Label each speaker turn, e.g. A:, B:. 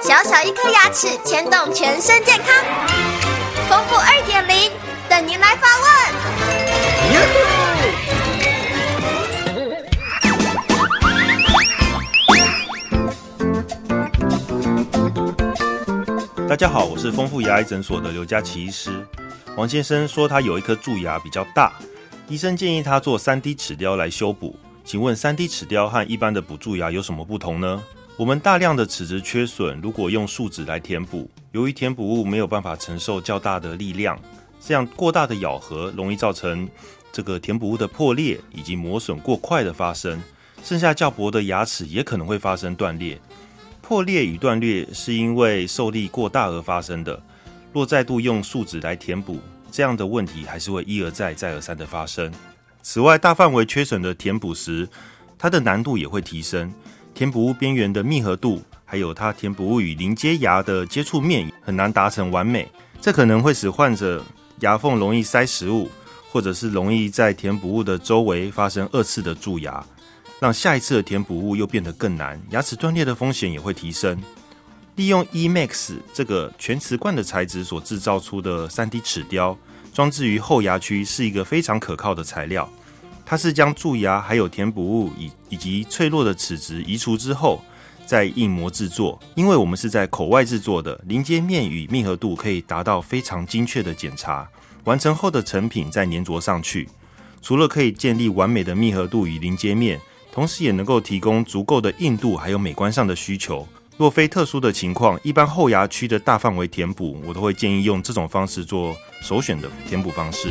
A: 小小一颗牙齿牵动全身健康，丰富二点零等您来发
B: 问。大家好，我是丰富牙医诊所的刘佳琪医师。王先生说他有一颗蛀牙比较大，医生建议他做三 D 齿雕来修补。请问三 D 齿雕和一般的补蛀牙有什么不同呢？我们大量的齿质缺损，如果用树脂来填补，由于填补物没有办法承受较大的力量，这样过大的咬合容易造成这个填补物的破裂以及磨损过快的发生，剩下较薄的牙齿也可能会发生断裂。破裂与断裂是因为受力过大而发生的。若再度用树脂来填补，这样的问题还是会一而再、再而三的发生。此外，大范围缺损的填补时，它的难度也会提升。填补物边缘的密合度，还有它填补物与临接牙的接触面很难达成完美，这可能会使患者牙缝容易塞食物，或者是容易在填补物的周围发生二次的蛀牙，让下一次的填补物又变得更难，牙齿断裂的风险也会提升。利用 eMax 这个全瓷冠的材质所制造出的 3D 齿雕，装置于后牙区，是一个非常可靠的材料。它是将蛀牙、还有填补物以以及脆弱的齿质移除之后，再印模制作。因为我们是在口外制作的，临接面与密合度可以达到非常精确的检查。完成后的成品再粘着上去，除了可以建立完美的密合度与临接面，同时也能够提供足够的硬度还有美观上的需求。若非特殊的情况，一般后牙区的大范围填补，我都会建议用这种方式做首选的填补方式。